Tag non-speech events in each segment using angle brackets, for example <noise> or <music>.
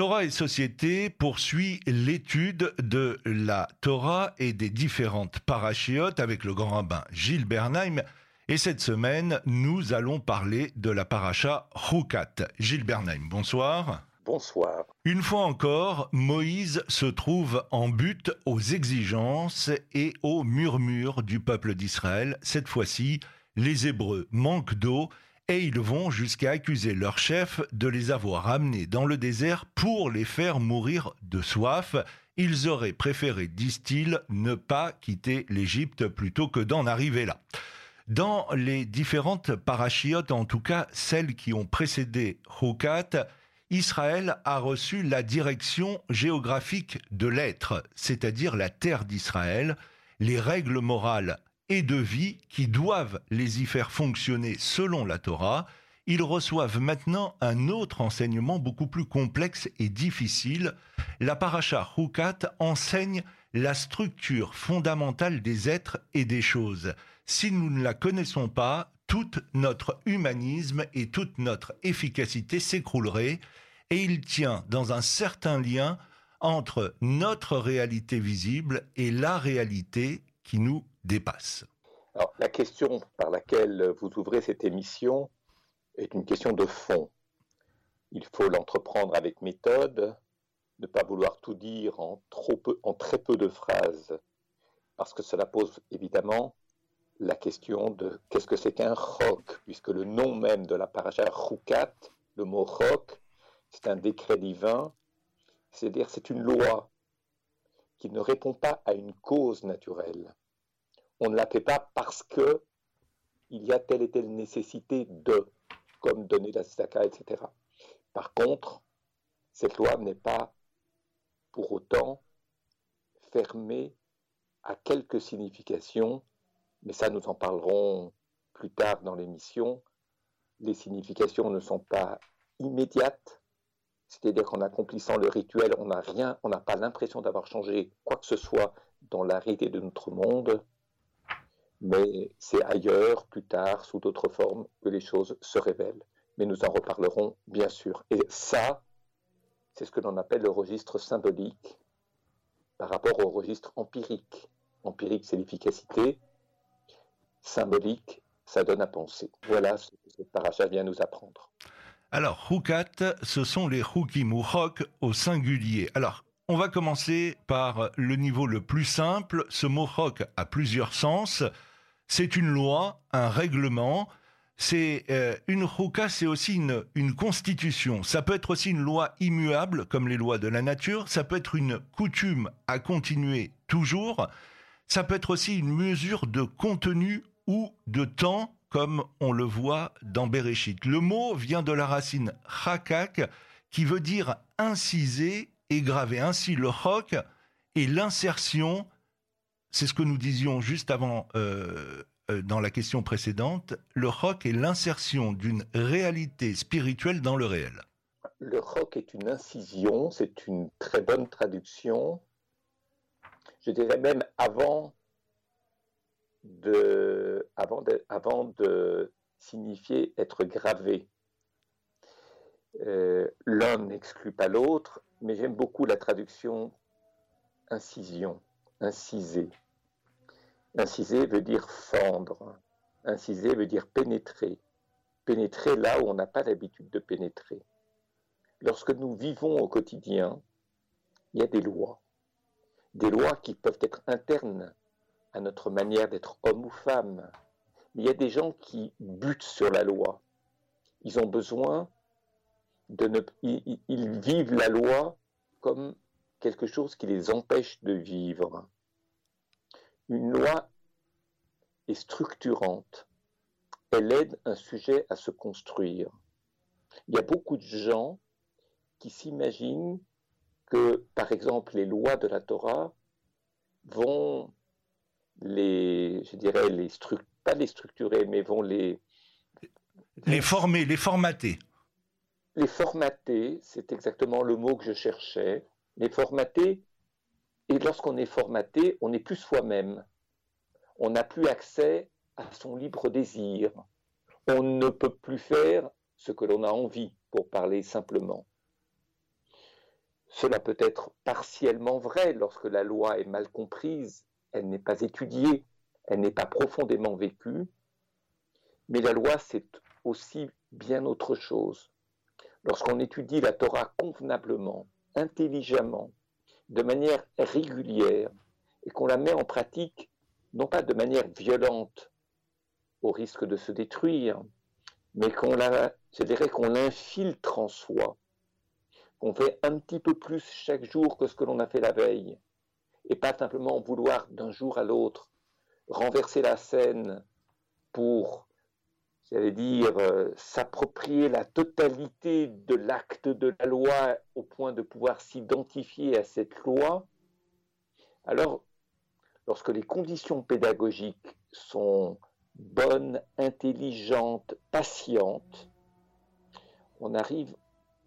Torah et Société poursuit l'étude de la Torah et des différentes parachiotes avec le grand rabbin Gilles Bernheim. Et cette semaine, nous allons parler de la paracha Rukat. Gilles Bernheim, bonsoir. Bonsoir. Une fois encore, Moïse se trouve en but aux exigences et aux murmures du peuple d'Israël. Cette fois-ci, les Hébreux manquent d'eau et ils vont jusqu'à accuser leur chef de les avoir amenés dans le désert pour les faire mourir de soif. Ils auraient préféré, disent-ils, ne pas quitter l'Égypte plutôt que d'en arriver là. Dans les différentes parachiotes, en tout cas celles qui ont précédé Hukat, Israël a reçu la direction géographique de l'être, c'est-à-dire la terre d'Israël, les règles morales et de vie qui doivent les y faire fonctionner selon la Torah, ils reçoivent maintenant un autre enseignement beaucoup plus complexe et difficile. La paracha Hukat enseigne la structure fondamentale des êtres et des choses. Si nous ne la connaissons pas, tout notre humanisme et toute notre efficacité s'écroulerait et il tient dans un certain lien entre notre réalité visible et la réalité qui nous dépasse. Alors, la question par laquelle vous ouvrez cette émission est une question de fond. Il faut l'entreprendre avec méthode, ne pas vouloir tout dire en, très peu de phrases, parce que cela pose évidemment la question de qu'est-ce que c'est qu'un roc, puisque le nom même de la paracha Rukat, le mot roc, c'est un décret divin, c'est-à-dire c'est une loi qui ne répond pas à une cause naturelle on ne la fait pas parce que il y a telle et telle nécessité de, comme donner la tzedaka, etc. Par contre, cette loi n'est pas pour autant fermée à quelques significations, mais ça nous en parlerons plus tard dans l'émission. Les significations ne sont pas immédiates, c'est-à-dire qu'en accomplissant le rituel, on n'a rien, on n'a pas l'impression d'avoir changé quoi que ce soit dans la réalité de notre monde mais c'est ailleurs, plus tard, sous d'autres formes, que les choses se révèlent. Mais nous en reparlerons, bien sûr. Et ça, c'est ce que l'on appelle le registre symbolique par rapport au registre empirique. Empirique, c'est l'efficacité. Symbolique, ça donne à penser. Voilà ce que ce paracha vient nous apprendre. Alors, Hukat, ce sont les Hukim ou au singulier. Alors, on va commencer par le niveau le plus simple. Ce mot Hok a plusieurs sens. C'est une loi, un règlement. C'est euh, une rouka, c'est aussi une, une constitution. Ça peut être aussi une loi immuable, comme les lois de la nature. Ça peut être une coutume à continuer toujours. Ça peut être aussi une mesure de contenu ou de temps, comme on le voit dans Bereshit. Le mot vient de la racine chakak, qui veut dire inciser et graver. Ainsi, le chok est l'insertion c'est ce que nous disions juste avant euh, euh, dans la question précédente, le rock est l'insertion d'une réalité spirituelle dans le réel. Le rock est une incision, c'est une très bonne traduction. Je dirais même avant de, signifier être gravé. Euh, l'un n'exclut pas l'autre, mais j'aime beaucoup la traduction incision inciser. Inciser veut dire fendre. Inciser veut dire pénétrer. Pénétrer là où on n'a pas l'habitude de pénétrer. Lorsque nous vivons au quotidien, il y a des lois. Des lois qui peuvent être internes à notre manière d'être homme ou femme. il y a des gens qui butent sur la loi. Ils ont besoin de ne... ils vivent la loi comme quelque chose qui les empêche de vivre. Une loi est structurante. Elle aide un sujet à se construire. Il y a beaucoup de gens qui s'imaginent que, par exemple, les lois de la Torah vont les, je dirais, les pas les structurer, mais vont les... Les former, les formater. Les formater, c'est exactement le mot que je cherchais mais formaté. Et lorsqu'on est formaté, on n'est plus soi-même. On n'a plus accès à son libre désir. On ne peut plus faire ce que l'on a envie, pour parler simplement. Cela peut être partiellement vrai lorsque la loi est mal comprise, elle n'est pas étudiée, elle n'est pas profondément vécue, mais la loi, c'est aussi bien autre chose. Lorsqu'on étudie la Torah convenablement, intelligemment, de manière régulière, et qu'on la met en pratique, non pas de manière violente, au risque de se détruire, mais qu'on la, l'infiltre en soi, qu'on fait un petit peu plus chaque jour que ce que l'on a fait la veille, et pas simplement vouloir d'un jour à l'autre renverser la scène pour, j'allais dire, euh, s'approprier la totalité de l'acte de la loi au point de pouvoir s'identifier à cette loi, alors lorsque les conditions pédagogiques sont bonnes, intelligentes, patientes, on arrive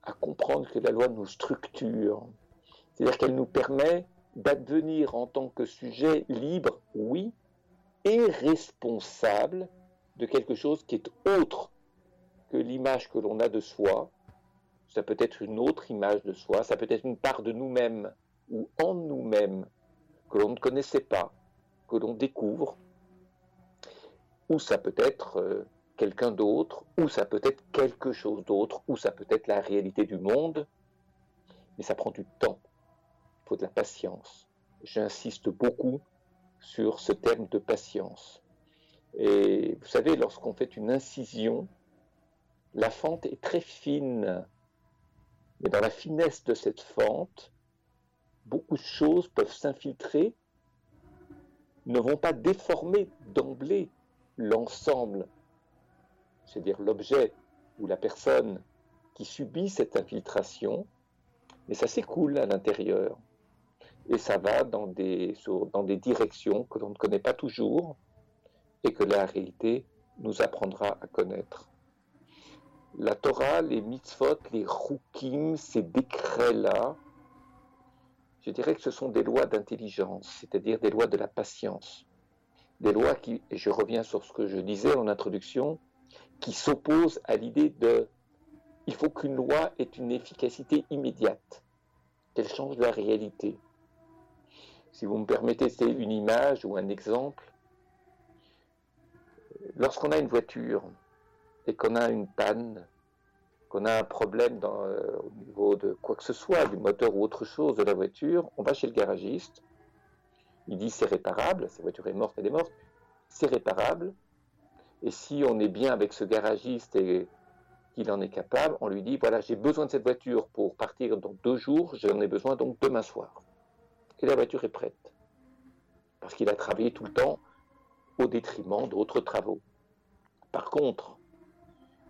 à comprendre que la loi nous structure. C'est-à-dire qu'elle nous permet d'advenir en tant que sujet libre, oui, et responsable de quelque chose qui est autre que l'image que l'on a de soi. Ça peut être une autre image de soi, ça peut être une part de nous-mêmes ou en nous-mêmes que l'on ne connaissait pas, que l'on découvre, ou ça peut être euh, quelqu'un d'autre, ou ça peut être quelque chose d'autre, ou ça peut être la réalité du monde, mais ça prend du temps, il faut de la patience. J'insiste beaucoup sur ce terme de patience. Et vous savez, lorsqu'on fait une incision, la fente est très fine, mais dans la finesse de cette fente, beaucoup de choses peuvent s'infiltrer, ne vont pas déformer d'emblée l'ensemble c'est-à-dire l'objet ou la personne qui subit cette infiltration, mais ça s'écoule à l'intérieur. Et ça va dans des, dans des directions que l'on ne connaît pas toujours et que la réalité nous apprendra à connaître. La Torah, les mitzvot, les rukim, ces décrets-là, je dirais que ce sont des lois d'intelligence, c'est-à-dire des lois de la patience. Des lois qui, et je reviens sur ce que je disais en introduction, qui s'oppose à l'idée de il faut qu'une loi ait une efficacité immédiate, qu'elle change la réalité. Si vous me permettez, c'est une image ou un exemple. Lorsqu'on a une voiture et qu'on a une panne, qu'on a un problème euh, au niveau de quoi que ce soit, du moteur ou autre chose de la voiture, on va chez le garagiste. Il dit c'est réparable, cette voiture est morte, elle est morte, c'est réparable, et si on est bien avec ce garagiste et qu'il en est capable, on lui dit voilà, j'ai besoin de cette voiture pour partir dans deux jours, j'en ai besoin donc demain soir. Et la voiture est prête. Parce qu'il a travaillé tout le temps au détriment d'autres travaux. Par contre,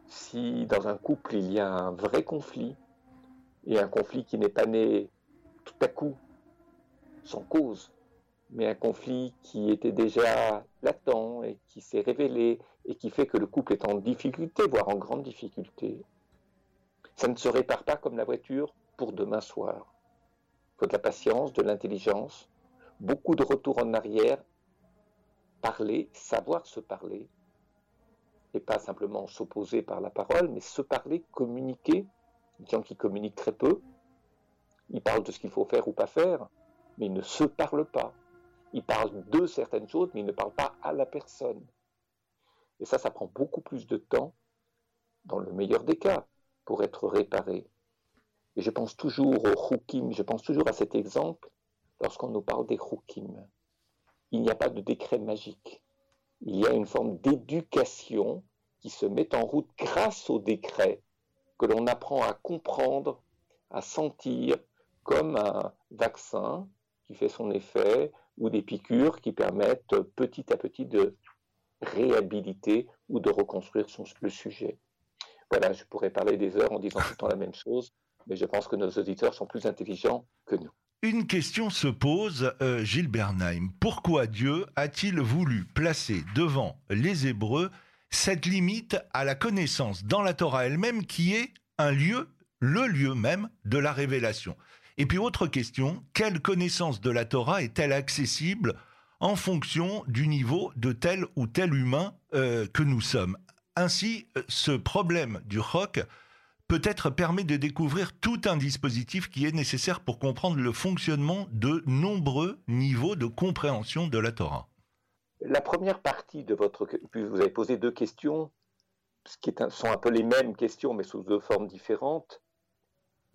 si dans un couple il y a un vrai conflit, et un conflit qui n'est pas né tout à coup, sans cause, mais un conflit qui était déjà latent et qui s'est révélé et qui fait que le couple est en difficulté, voire en grande difficulté, ça ne se répare pas comme la voiture pour demain soir. Il faut de la patience, de l'intelligence, beaucoup de retour en arrière, parler, savoir se parler, et pas simplement s'opposer par la parole, mais se parler, communiquer. Des gens qui communiquent très peu, ils parlent de ce qu'il faut faire ou pas faire, mais ils ne se parlent pas. Il parle de certaines choses, mais il ne parle pas à la personne. Et ça, ça prend beaucoup plus de temps, dans le meilleur des cas, pour être réparé. Et je pense toujours au Hukim, je pense toujours à cet exemple lorsqu'on nous parle des Hukim. Il n'y a pas de décret magique. Il y a une forme d'éducation qui se met en route grâce au décret que l'on apprend à comprendre, à sentir comme un vaccin qui fait son effet, ou des piqûres qui permettent petit à petit de réhabiliter ou de reconstruire le sujet. Voilà, je pourrais parler des heures en disant tout le temps la même chose, mais je pense que nos auditeurs sont plus intelligents que nous. Une question se pose, euh, Gilles Bernheim. Pourquoi Dieu a-t-il voulu placer devant les Hébreux cette limite à la connaissance dans la Torah elle-même qui est un lieu, le lieu même de la révélation? Et puis autre question, quelle connaissance de la Torah est-elle accessible en fonction du niveau de tel ou tel humain euh, que nous sommes? Ainsi, ce problème du roc peut-être permet de découvrir tout un dispositif qui est nécessaire pour comprendre le fonctionnement de nombreux niveaux de compréhension de la Torah. La première partie de votre... Vous avez posé deux questions, qui sont un peu les mêmes questions, mais sous deux formes différentes.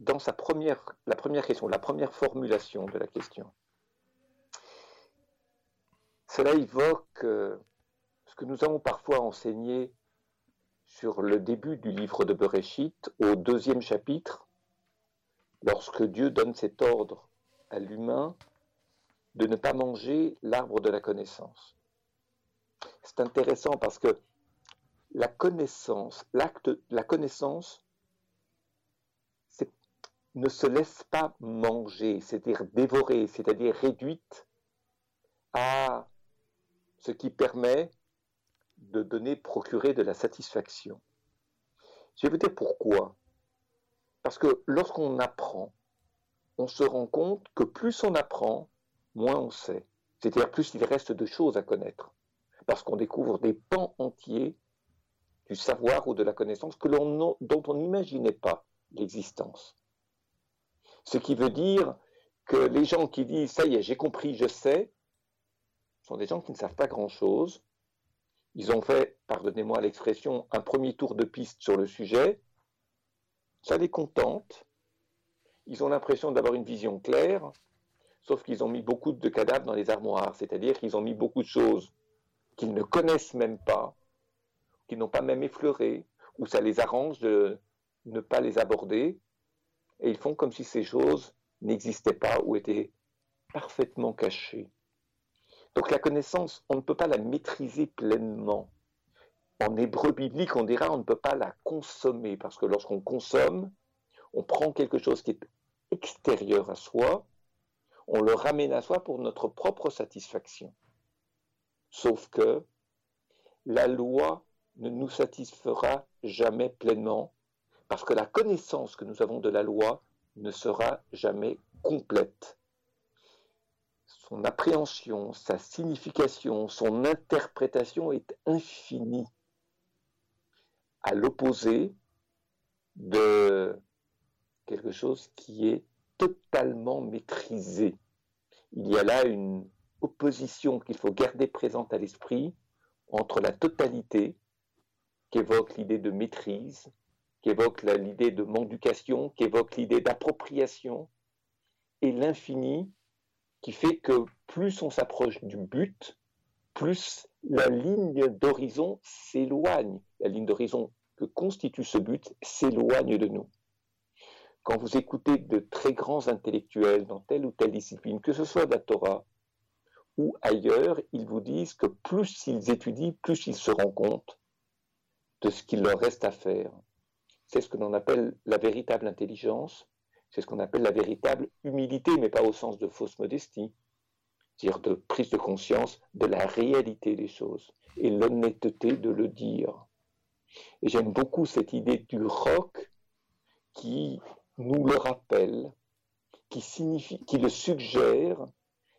Dans sa première, la première question, la première formulation de la question, cela évoque euh, ce que nous avons parfois enseigné sur le début du livre de Bereshit, au deuxième chapitre, lorsque Dieu donne cet ordre à l'humain de ne pas manger l'arbre de la connaissance. C'est intéressant parce que la connaissance, l'acte, la connaissance, ne se laisse pas manger, c'est-à-dire dévorer, c'est-à-dire réduite à ce qui permet de donner, procurer de la satisfaction. Je vais vous dire pourquoi. Parce que lorsqu'on apprend, on se rend compte que plus on apprend, moins on sait. C'est-à-dire plus il reste de choses à connaître. Parce qu'on découvre des pans entiers du savoir ou de la connaissance dont on n'imaginait pas l'existence. Ce qui veut dire que les gens qui disent ça y est, j'ai compris, je sais, sont des gens qui ne savent pas grand-chose ils ont fait, pardonnez-moi l'expression, un premier tour de piste sur le sujet. Ça les contente. Ils ont l'impression d'avoir une vision claire, sauf qu'ils ont mis beaucoup de cadavres dans les armoires, c'est-à-dire qu'ils ont mis beaucoup de choses qu'ils ne connaissent même pas, qu'ils n'ont pas même effleurées, ou ça les arrange de ne pas les aborder, et ils font comme si ces choses n'existaient pas ou étaient parfaitement cachées. Donc la connaissance, on ne peut pas la maîtriser pleinement. En hébreu biblique, on dira on ne peut pas la consommer, parce que lorsqu'on consomme, on prend quelque chose qui est extérieur à soi, on le ramène à soi pour notre propre satisfaction. Sauf que la loi ne nous satisfera jamais pleinement, parce que la connaissance que nous avons de la loi ne sera jamais complète son appréhension, sa signification, son interprétation est infinie, à l'opposé de quelque chose qui est totalement maîtrisé. Il y a là une opposition qu'il faut garder présente à l'esprit entre la totalité, qui évoque l'idée de maîtrise, qui évoque l'idée de manducation, qui évoque l'idée d'appropriation, et l'infini, qui fait que plus on s'approche du but, plus la ligne d'horizon s'éloigne. La ligne d'horizon que constitue ce but s'éloigne de nous. Quand vous écoutez de très grands intellectuels dans telle ou telle discipline, que ce soit la Torah ou ailleurs, ils vous disent que plus ils étudient, plus ils se rendent compte de ce qu'il leur reste à faire. C'est ce que l'on appelle la véritable intelligence, c'est ce qu'on appelle la véritable humilité, mais pas au sens de fausse modestie, c'est-à-dire de prise de conscience de la réalité des choses et l'honnêteté de le dire. Et j'aime beaucoup cette idée du roc qui nous le rappelle, qui, le suggère.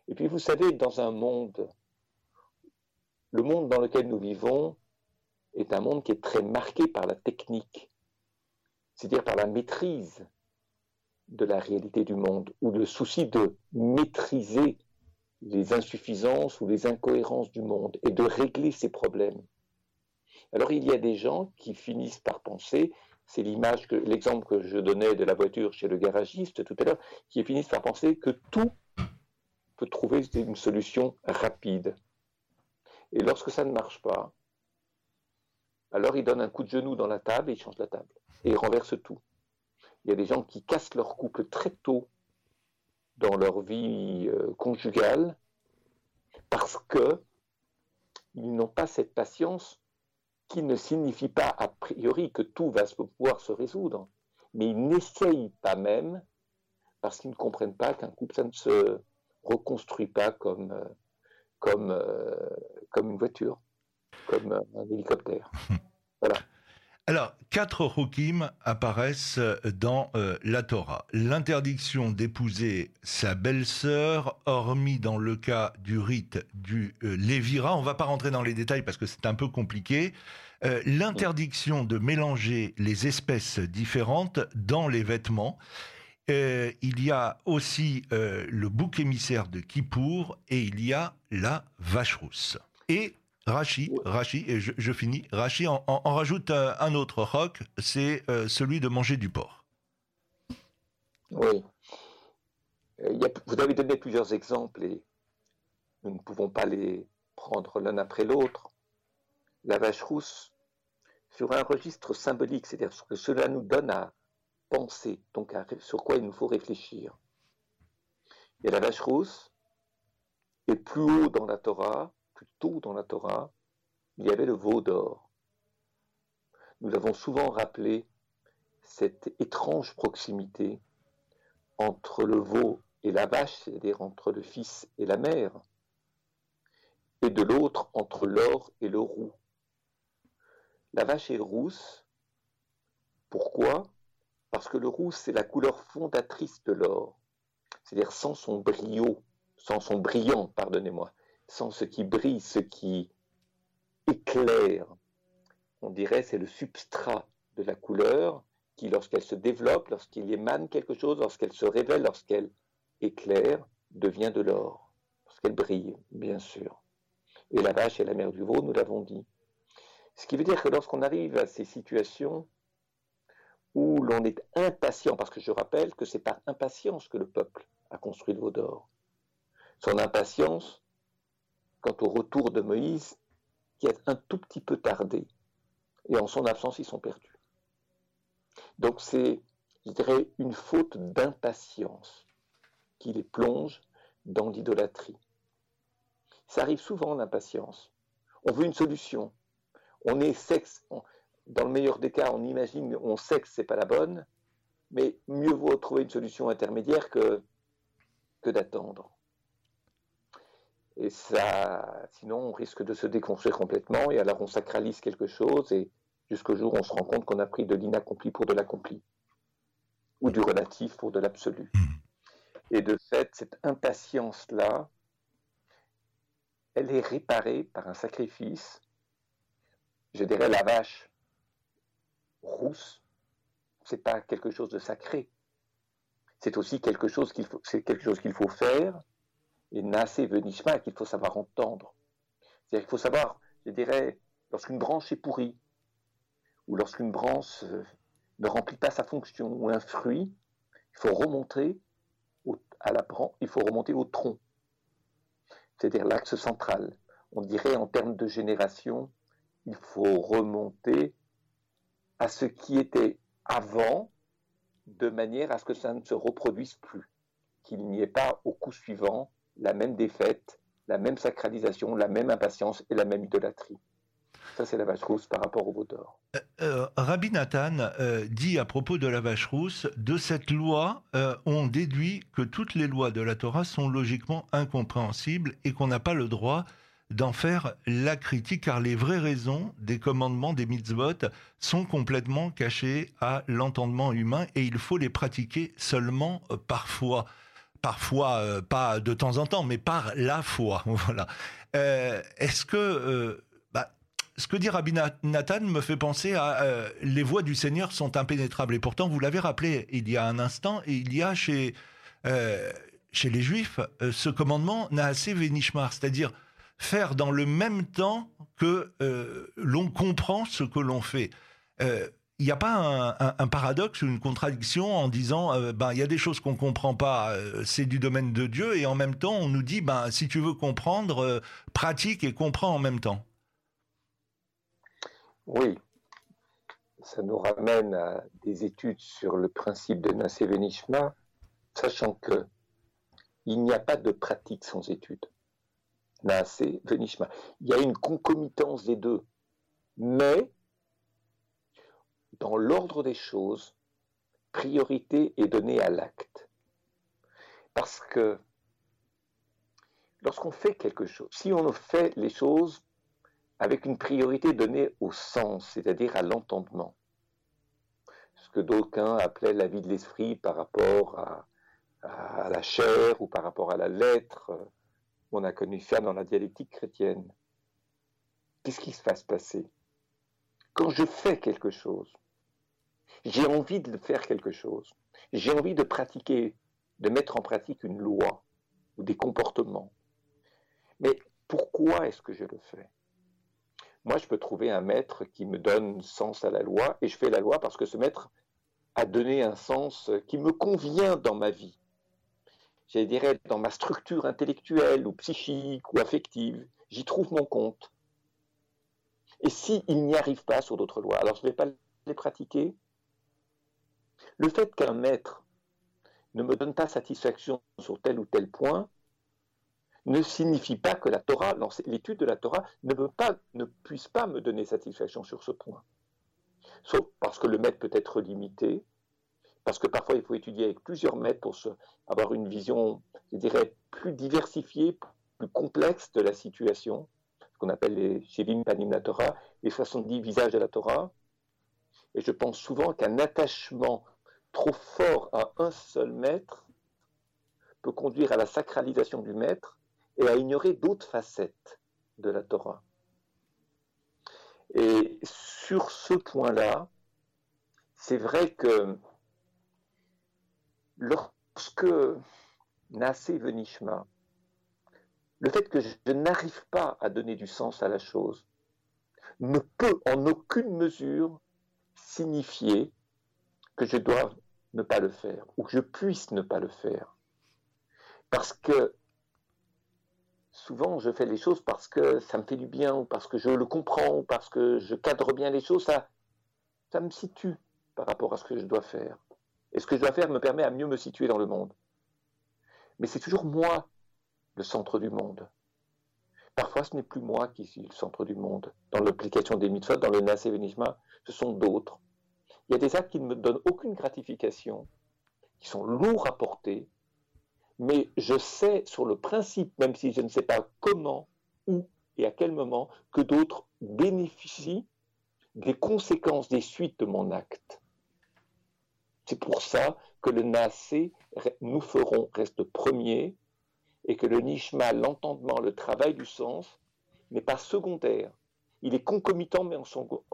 Et puis vous savez, dans un monde, le monde dans lequel nous vivons est un monde qui est très marqué par la technique, c'est-à-dire par la maîtrise de la réalité du monde, ou le souci de maîtriser les insuffisances ou les incohérences du monde et de régler ces problèmes. Alors il y a des gens qui finissent par penser, c'est l'image que l'exemple que je donnais de la voiture chez le garagiste tout à l'heure, qui finissent par penser que tout peut trouver une solution rapide. Et lorsque ça ne marche pas, alors il donne un coup de genou dans la table et il change la table et il renverse tout. Il y a des gens qui cassent leur couple très tôt dans leur vie euh, conjugale parce que ils n'ont pas cette patience qui ne signifie pas a priori que tout va pouvoir se résoudre, mais ils n'essayent pas même parce qu'ils ne comprennent pas qu'un couple ça ne se reconstruit pas comme euh, euh, comme une voiture, comme un hélicoptère. <laughs> Alors, quatre rokim apparaissent dans euh, la Torah. L'interdiction d'épouser sa belle-sœur, hormis dans le cas du rite du euh, Lévira. On ne va pas rentrer dans les détails parce que c'est un peu compliqué. Euh, l'interdiction de mélanger les espèces différentes dans les vêtements. il y a aussi le bouc émissaire de Kippour et il y a la vache rousse. Rachi, Rachi, et je, finis. Rachi en, rajoute un, autre roc, c'est euh, celui de manger du porc. Oui. Euh, vous avez donné plusieurs exemples et nous ne pouvons pas les prendre l'un après l'autre. La vache rousse, sur un registre symbolique, c'est-à-dire ce que cela nous donne à penser, donc sur quoi il nous faut réfléchir. Et la vache rousse, est plus haut dans la Torah, plus tôt dans la Torah, il y avait le veau d'or. Nous avons souvent rappelé cette étrange proximité entre le veau et la vache, c'est-à-dire entre le fils et la mère, et de l'autre entre l'or et le roux. La vache est rousse. Pourquoi? Parce que le roux, c'est la couleur fondatrice de l'or, c'est-à-dire sans son brio, sans son brillant, pardonnez-moi sans ce qui brille, ce qui éclaire. On dirait c'est le substrat de la couleur qui, lorsqu'elle se développe, lorsqu'il émane quelque chose, lorsqu'elle se révèle, lorsqu'elle éclaire, devient de l'or, lorsqu'elle brille, bien sûr. Et la vache est la mère du veau, nous l'avons dit. Ce qui veut dire que lorsqu'on arrive à ces situations où l'on est impatient, parce que je rappelle que c'est par impatience que le peuple a construit le veau d'or. Son impatience quant au retour de Moïse, qui a un tout petit peu tardé. Et en son absence, ils sont perdus. Donc c'est, je dirais, une faute d'impatience qui les plonge dans l'idolâtrie. Ça arrive souvent l'impatience. On veut une solution. On est sexe. dans le meilleur des cas, on imagine, on sait que c'est pas la bonne, mais mieux vaut trouver une solution intermédiaire que d'attendre. Et ça, sinon, on risque de se déconstruire complètement, et alors on sacralise quelque chose, et jusqu'au jour où on se rend compte qu'on a pris de l'inaccompli pour de l'accompli, ou du relatif pour de l'absolu. Hmm. Et de fait, cette impatience-là, elle est réparée par un sacrifice, je dirais la vache rousse, c'est pas quelque chose de sacré. C'est aussi quelque chose qu'il faut, c'est quelque chose qu'il faut faire et Nasé Venishma qu'il faut savoir entendre. C'est-à-dire qu'il faut savoir, je dirais, lorsqu'une branche est pourrie, ou lorsqu'une branche euh, ne remplit pas sa fonction, ou un fruit, il faut remonter à la branche, il faut remonter au tronc, c'est-à-dire l'axe central. On dirait en termes de génération, il faut remonter à ce qui était avant, de manière à ce que ça ne se reproduise plus, qu'il n'y ait pas au coup suivant la même défaite, la même sacralisation, la même impatience et la même idolâtrie. Ça, c'est la vache rousse par rapport au veau. Euh, euh, Rabbi Nathan euh, dit à propos de la vache rousse, de cette loi, on déduit que toutes les lois de la Torah sont logiquement incompréhensibles et qu'on n'a pas le droit d'en faire la critique, car les vraies raisons des commandements des mitzvot sont complètement cachées à l'entendement humain et il faut les pratiquer seulement parfois parfois euh, pas de temps en temps, mais par la foi. <laughs> Voilà. Euh, est-ce que euh, bah, ce que dit Rabbi Nathan me fait penser à les voies du Seigneur sont impénétrables. Et pourtant, vous l'avez rappelé il y a un instant, il y a chez chez les Juifs ce commandement Naasé Venishmar, c'est-à-dire faire dans le même temps que l'on comprend ce que l'on fait il n'y a pas un, paradoxe ou une contradiction en disant euh, ben il y a des choses qu'on comprend pas, euh, c'est du domaine de Dieu, et en même temps on nous dit ben si tu veux comprendre, euh, pratique et comprends en même temps. Oui, ça nous ramène à des études sur le principe de Nassé Venishma, sachant que il n'y a pas de pratique sans étude. Nassé Venishma. Il y a une concomitance des deux, mais dans l'ordre des choses, priorité est donnée à l'acte. Parce que lorsqu'on fait quelque chose, si on fait les choses avec une priorité donnée au sens, c'est-à-dire à, l'entendement, ce que d'aucuns appelaient la vie de l'esprit par rapport à, la chair ou par rapport à la lettre. On a connu ça dans la dialectique chrétienne. Qu'est-ce qui se va se passer? Quand je fais quelque chose, j'ai envie de faire quelque chose, j'ai envie de pratiquer, de mettre en pratique une loi ou des comportements. Mais pourquoi est-ce que je le fais? Moi, je peux trouver un maître qui me donne sens à la loi, et je fais la loi parce que ce maître a donné un sens qui me convient dans ma vie. Je dirais dans ma structure intellectuelle ou psychique ou affective, j'y trouve mon compte. Et s'il n'y arrive pas sur d'autres lois, alors je ne vais pas les pratiquer. Le fait qu'un maître ne me donne pas satisfaction sur tel ou tel point, ne signifie pas que la Torah, l'étude de la Torah, ne, puisse pas me donner satisfaction sur ce point. Sauf parce que le maître peut être limité, parce que parfois il faut étudier avec plusieurs maîtres pour avoir une vision, plus diversifiée, plus complexe de la situation, ce qu'on appelle les Shevim Panim la Torah, les 70 visages de la Torah. Et je pense souvent qu'un attachement trop fort à un seul maître peut conduire à la sacralisation du maître et à ignorer d'autres facettes de la Torah. Et sur ce point-là, c'est vrai que lorsque Nassé Venishma, le fait que je n'arrive pas à donner du sens à la chose ne peut en aucune mesure signifier que je dois ne pas le faire ou que je puisse ne pas le faire. Parce que souvent je fais les choses parce que ça me fait du bien ou parce que je le comprends ou parce que je cadre bien les choses, ça, ça me situe par rapport à ce que je dois faire. Et ce que je dois faire me permet à mieux me situer dans le monde. Mais c'est toujours moi le centre du monde. Parfois, ce n'est plus moi qui suis le centre du monde. Dans l'application des mitzvot, dans le Nase ce sont d'autres. Il y a des actes qui ne me donnent aucune gratification, qui sont lourds à porter, mais je sais sur le principe, même si je ne sais pas comment, où et à quel moment, que d'autres bénéficient des conséquences des suites de mon acte. C'est pour ça que le Nassé, nous ferons, reste premier, et que le Nishma, l'entendement, le travail du sens, n'est pas secondaire. Il est concomitant, mais en,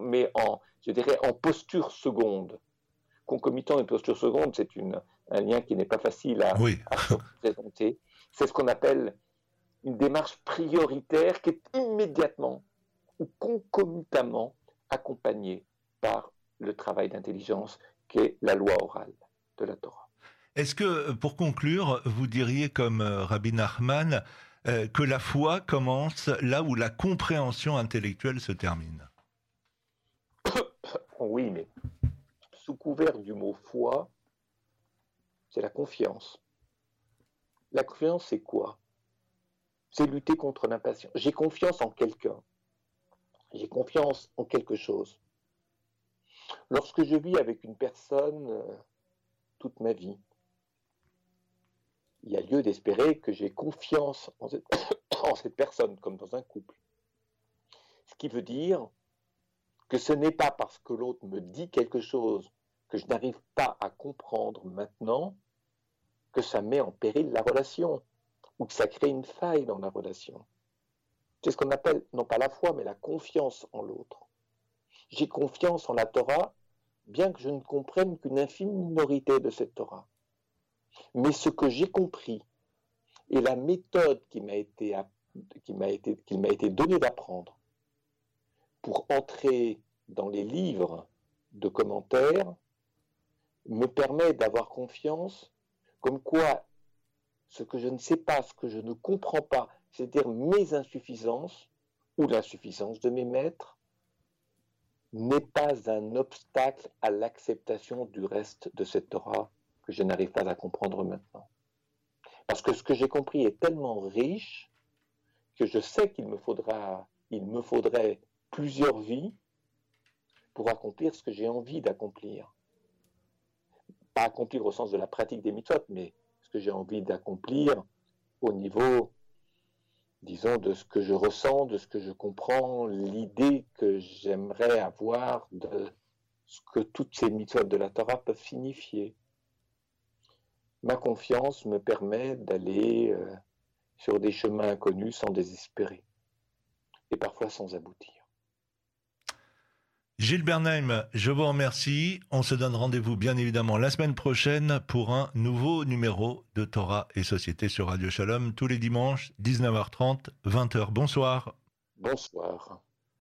mais en, je dirais, en posture seconde. Concomitant et posture seconde, c'est un lien qui n'est pas facile à, présenter. C'est ce qu'on appelle une démarche prioritaire qui est immédiatement ou concomitamment accompagnée par le travail d'intelligence qui est la loi orale de la Torah. Est-ce que, pour conclure, vous diriez comme euh, Rabbi Nachman euh, que la foi commence là où la compréhension intellectuelle se termine? <coughs> Oui, mais sous couvert du mot foi, c'est la confiance. La confiance, c'est quoi? C'est lutter contre l'impatience. J'ai confiance en quelqu'un. J'ai confiance en quelque chose. Lorsque je vis avec une personne euh, toute ma vie, il y a lieu d'espérer que j'ai confiance <coughs> en cette, personne, comme dans un couple. Ce qui veut dire que ce n'est pas parce que l'autre me dit quelque chose que je n'arrive pas à comprendre maintenant que ça met en péril la relation ou que ça crée une faille dans la relation. C'est ce qu'on appelle non pas la foi, mais la confiance en l'autre. J'ai confiance en la Torah, bien que je ne comprenne qu'une infime minorité de cette Torah. Mais ce que j'ai compris et la méthode qui m'a été, été, qu'il m'a été donnée d'apprendre pour entrer dans les livres de commentaires me permet d'avoir confiance comme quoi, ce que je ne sais pas, ce que je ne comprends pas, c'est-à-dire mes insuffisances ou l'insuffisance de mes maîtres, n'est pas un obstacle à l'acceptation du reste de cette Torah que je n'arrive pas à comprendre maintenant. Parce que ce que j'ai compris est tellement riche que je sais qu'il me faudra, faudrait plusieurs vies pour accomplir ce que j'ai envie d'accomplir pas accomplir au sens de la pratique des mitzvot, mais ce que j'ai envie d'accomplir au niveau, disons, de ce que je ressens, de ce que je comprends, l'idée que j'aimerais avoir de ce que toutes ces méthodes de la Torah peuvent signifier. Ma confiance me permet d'aller euh, sur des chemins inconnus sans désespérer et parfois sans aboutir. Gilles Bernheim, je vous remercie. On se donne rendez-vous bien évidemment la semaine prochaine pour un nouveau numéro de Torah et Société sur Radio Shalom tous les dimanches, 19h30, 20h. Bonsoir. Bonsoir.